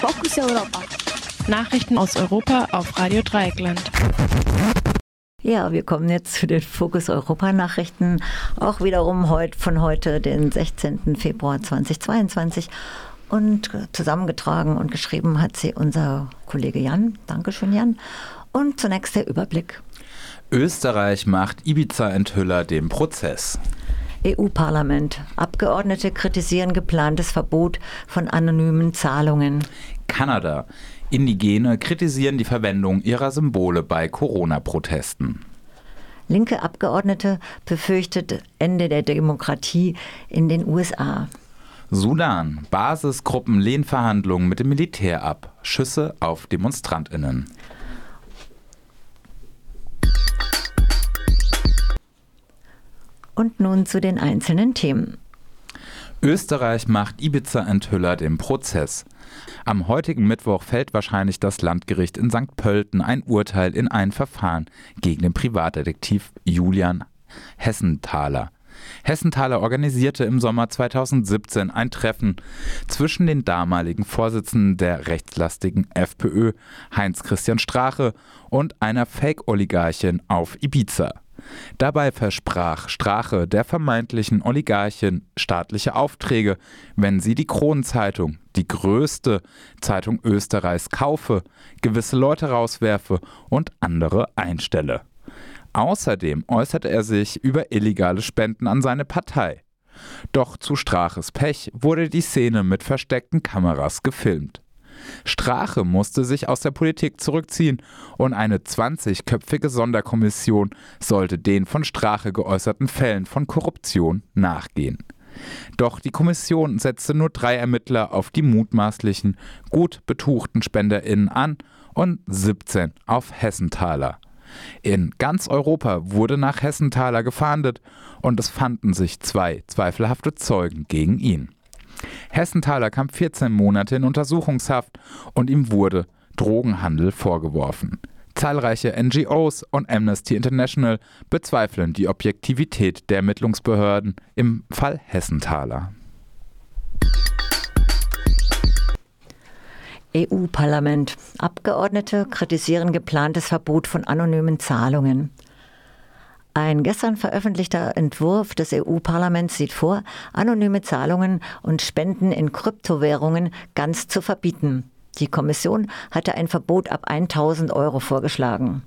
Fokus Europa. Nachrichten aus Europa auf Radio Dreieckland. Ja, wir kommen jetzt zu den Fokus Europa Nachrichten. Auch wiederum heute, von heute, den 16. Februar 2022. Und zusammengetragen und geschrieben hat sie unser Kollege Jan. Dankeschön, Jan. Und zunächst der Überblick. Österreich macht Ibiza-Enthüller dem Prozess. EU-Parlament. Abgeordnete kritisieren geplantes Verbot von anonymen Zahlungen. Kanada. Indigene kritisieren die Verwendung ihrer Symbole bei Corona-Protesten. Linke Abgeordnete befürchtet Ende der Demokratie in den USA. Sudan. Basisgruppen lehnen Verhandlungen mit dem Militär ab. Schüsse auf Demonstrantinnen. Und nun zu den einzelnen Themen. Österreich macht Ibiza-Enthüller dem Prozess. Am heutigen Mittwoch fällt wahrscheinlich das Landgericht in St. Pölten ein Urteil in ein Verfahren gegen den Privatdetektiv Julian Hessenthaler. Hessenthaler organisierte im Sommer 2017 ein Treffen zwischen den damaligen Vorsitzenden der rechtslastigen FPÖ, Heinz-Christian Strache, und einer Fake-Oligarchin auf Ibiza. Dabei versprach Strache der vermeintlichen Oligarchin staatliche Aufträge, wenn sie die Kronenzeitung, die größte Zeitung Österreichs, kaufe, gewisse Leute rauswerfe und andere einstelle. Außerdem äußerte er sich über illegale Spenden an seine Partei. Doch zu Straches Pech wurde die Szene mit versteckten Kameras gefilmt. Strache musste sich aus der Politik zurückziehen und eine 20-köpfige Sonderkommission sollte den von Strache geäußerten Fällen von Korruption nachgehen. Doch die Kommission setzte nur drei Ermittler auf die mutmaßlichen, gut betuchten SpenderInnen an und 17 auf Hessenthaler. In ganz Europa wurde nach Hessenthaler gefahndet und es fanden sich zwei zweifelhafte Zeugen gegen ihn. Hessenthaler kam 14 Monate in Untersuchungshaft und ihm wurde Drogenhandel vorgeworfen. Zahlreiche NGOs und Amnesty International bezweifeln die Objektivität der Ermittlungsbehörden im Fall Hessenthaler. EU-Parlament. Abgeordnete kritisieren geplantes Verbot von anonymen Zahlungen. Ein gestern veröffentlichter Entwurf des EU-Parlaments sieht vor, anonyme Zahlungen und Spenden in Kryptowährungen ganz zu verbieten. Die Kommission hatte ein Verbot ab 1000 Euro vorgeschlagen.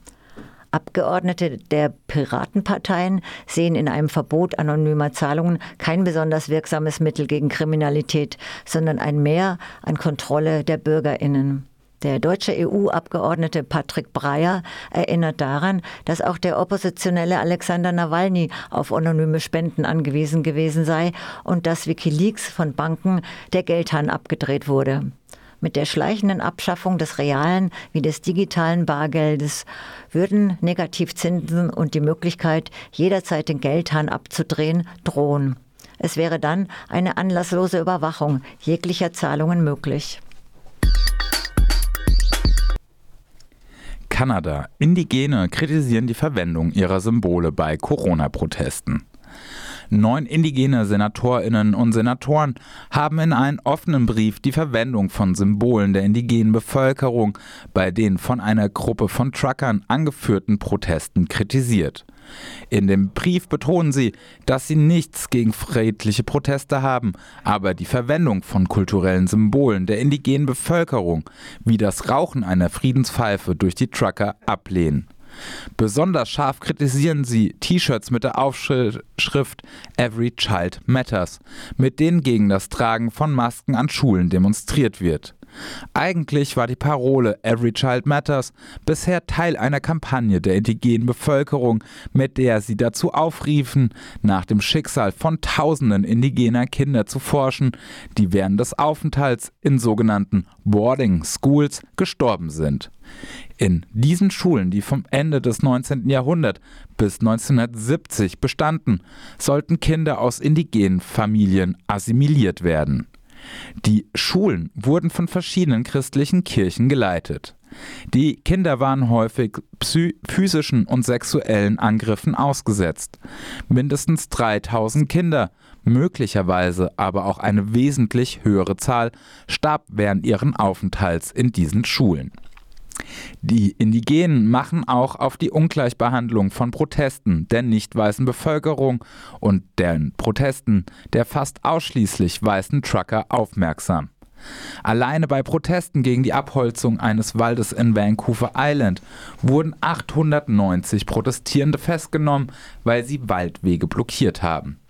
Abgeordnete der Piratenparteien sehen in einem Verbot anonymer Zahlungen kein besonders wirksames Mittel gegen Kriminalität, sondern ein Mehr an Kontrolle der Bürgerinnen. Der deutsche EU-Abgeordnete Patrick Breyer erinnert daran, dass auch der oppositionelle Alexander Nawalny auf anonyme Spenden angewiesen gewesen sei und dass Wikileaks von Banken der Geldhahn abgedreht wurde. Mit der schleichenden Abschaffung des realen wie des digitalen Bargeldes würden Negativzinsen und die Möglichkeit, jederzeit den Geldhahn abzudrehen, drohen. Es wäre dann eine anlasslose Überwachung jeglicher Zahlungen möglich. Kanada. Indigene kritisieren die Verwendung ihrer Symbole bei Corona-Protesten. Neun indigene Senatorinnen und Senatoren haben in einem offenen Brief die Verwendung von Symbolen der indigenen Bevölkerung bei den von einer Gruppe von Truckern angeführten Protesten kritisiert. In dem Brief betonen sie, dass sie nichts gegen friedliche Proteste haben, aber die Verwendung von kulturellen Symbolen der indigenen Bevölkerung, wie das Rauchen einer Friedenspfeife durch die Trucker, ablehnen. Besonders scharf kritisieren sie T-Shirts mit der Aufschrift Every Child Matters, mit denen gegen das Tragen von Masken an Schulen demonstriert wird. Eigentlich war die Parole Every Child Matters bisher Teil einer Kampagne der indigenen Bevölkerung, mit der sie dazu aufriefen, nach dem Schicksal von tausenden indigener Kinder zu forschen, die während des Aufenthalts in sogenannten Boarding Schools gestorben sind. In diesen Schulen, die vom Ende des 19. Jahrhunderts bis 1970 bestanden, sollten Kinder aus indigenen Familien assimiliert werden. Die Schulen wurden von verschiedenen christlichen Kirchen geleitet. Die Kinder waren häufig physischen und sexuellen Angriffen ausgesetzt. Mindestens 3000 Kinder möglicherweise aber auch eine wesentlich höhere Zahl starb während ihren Aufenthalts in diesen Schulen. Die Indigenen machen auch auf die Ungleichbehandlung von Protesten der nicht weißen Bevölkerung und den Protesten der fast ausschließlich weißen Trucker aufmerksam. Alleine bei Protesten gegen die Abholzung eines Waldes in Vancouver Island wurden 890 Protestierende festgenommen, weil sie Waldwege blockiert haben.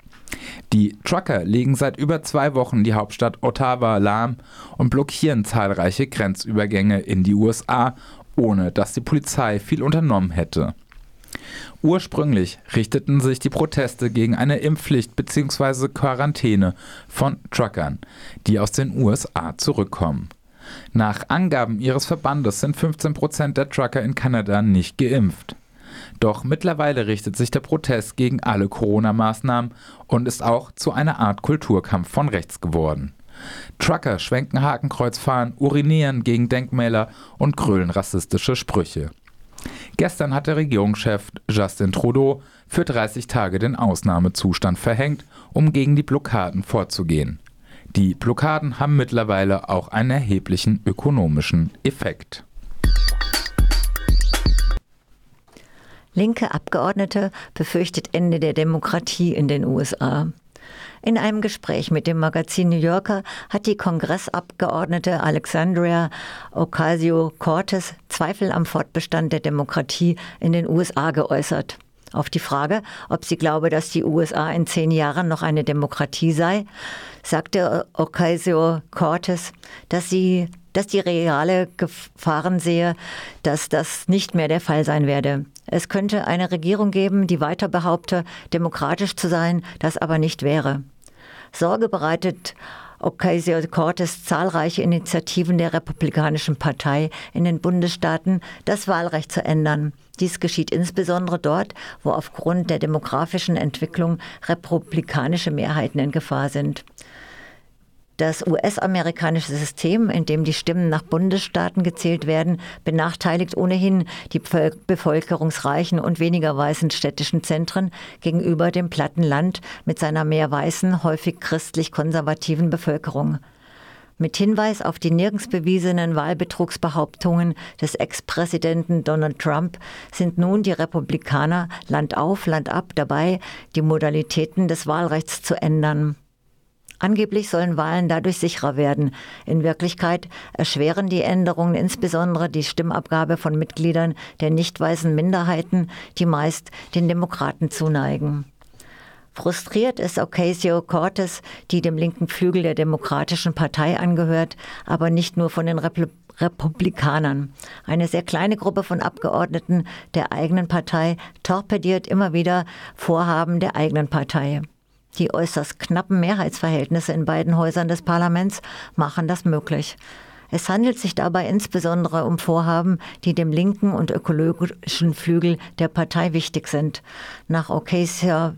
Die Trucker legen seit über zwei Wochen die Hauptstadt Ottawa lahm und blockieren zahlreiche Grenzübergänge in die USA, ohne dass die Polizei viel unternommen hätte. Ursprünglich richteten sich die Proteste gegen eine Impfpflicht bzw. Quarantäne von Truckern, die aus den USA zurückkommen. Nach Angaben ihres Verbandes sind 15 Prozent der Trucker in Kanada nicht geimpft. Doch mittlerweile richtet sich der Protest gegen alle Corona-Maßnahmen und ist auch zu einer Art Kulturkampf von rechts geworden. Trucker schwenken Hakenkreuzfahnen, urinieren gegen Denkmäler und grölen rassistische Sprüche. Gestern hat der Regierungschef Justin Trudeau für 30 Tage den Ausnahmezustand verhängt, um gegen die Blockaden vorzugehen. Die Blockaden haben mittlerweile auch einen erheblichen ökonomischen Effekt. Linke Abgeordnete befürchtet Ende der Demokratie in den USA. In einem Gespräch mit dem Magazin New Yorker hat die Kongressabgeordnete Alexandria Ocasio-Cortez Zweifel am Fortbestand der Demokratie in den USA geäußert. Auf die Frage, ob sie glaube, dass die USA in zehn Jahren noch eine Demokratie sei, sagte Ocasio-Cortez, dass sie dass die reale Gefahren sehe, dass das nicht mehr der Fall sein werde. Es könnte eine Regierung geben, die weiter behaupte, demokratisch zu sein, das aber nicht wäre. Sorge bereitet Ocasio-Cortez zahlreiche Initiativen der Republikanischen Partei in den Bundesstaaten, das Wahlrecht zu ändern. Dies geschieht insbesondere dort, wo aufgrund der demografischen Entwicklung republikanische Mehrheiten in Gefahr sind. Das US-amerikanische System, in dem die Stimmen nach Bundesstaaten gezählt werden, benachteiligt ohnehin die bevölkerungsreichen und weniger weißen städtischen Zentren gegenüber dem platten Land mit seiner mehr weißen, häufig christlich-konservativen Bevölkerung. Mit Hinweis auf die nirgends bewiesenen Wahlbetrugsbehauptungen des Ex-Präsidenten Donald Trump sind nun die Republikaner Land auf, Land ab dabei, die Modalitäten des Wahlrechts zu ändern. Angeblich sollen Wahlen dadurch sicherer werden. In Wirklichkeit erschweren die Änderungen insbesondere die Stimmabgabe von Mitgliedern der nicht weißen Minderheiten, die meist den Demokraten zuneigen. Frustriert ist Ocasio-Cortez, die dem linken Flügel der Demokratischen Partei angehört, aber nicht nur von den Repl Republikanern. Eine sehr kleine Gruppe von Abgeordneten der eigenen Partei torpediert immer wieder Vorhaben der eigenen Partei. Die äußerst knappen Mehrheitsverhältnisse in beiden Häusern des Parlaments machen das möglich. Es handelt sich dabei insbesondere um Vorhaben, die dem linken und ökologischen Flügel der Partei wichtig sind. Nach Ocasio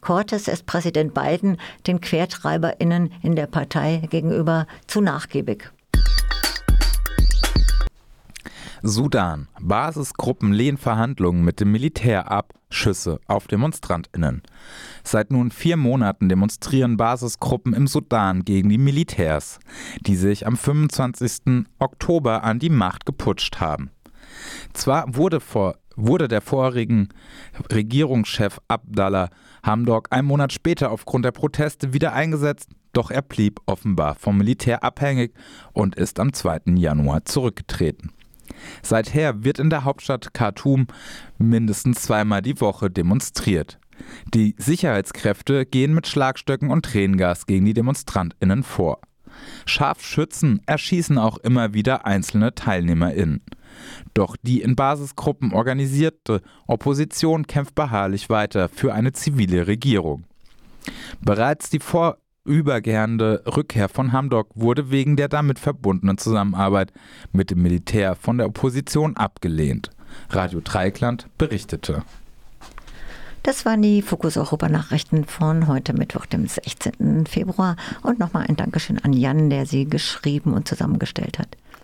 Cortes ist Präsident Biden den QuertreiberInnen in der Partei gegenüber zu nachgiebig. Sudan. Basisgruppen lehnen Verhandlungen mit dem Militär ab. Schüsse auf DemonstrantInnen. Seit nun vier Monaten demonstrieren Basisgruppen im Sudan gegen die Militärs, die sich am 25. Oktober an die Macht geputscht haben. Zwar wurde, vor, wurde der vorigen Regierungschef Abdallah Hamdok ein Monat später aufgrund der Proteste wieder eingesetzt, doch er blieb offenbar vom Militär abhängig und ist am 2. Januar zurückgetreten. Seither wird in der Hauptstadt Khartoum mindestens zweimal die Woche demonstriert. Die Sicherheitskräfte gehen mit Schlagstöcken und Tränengas gegen die DemonstrantInnen vor. Scharfschützen erschießen auch immer wieder einzelne TeilnehmerInnen. Doch die in Basisgruppen organisierte Opposition kämpft beharrlich weiter für eine zivile Regierung. Bereits die vor übergehende Rückkehr von Hamdok wurde wegen der damit verbundenen Zusammenarbeit mit dem Militär von der Opposition abgelehnt. Radio Dreikland berichtete. Das waren die Fokus Europa Nachrichten von heute Mittwoch, dem 16. Februar. Und nochmal ein Dankeschön an Jan, der sie geschrieben und zusammengestellt hat.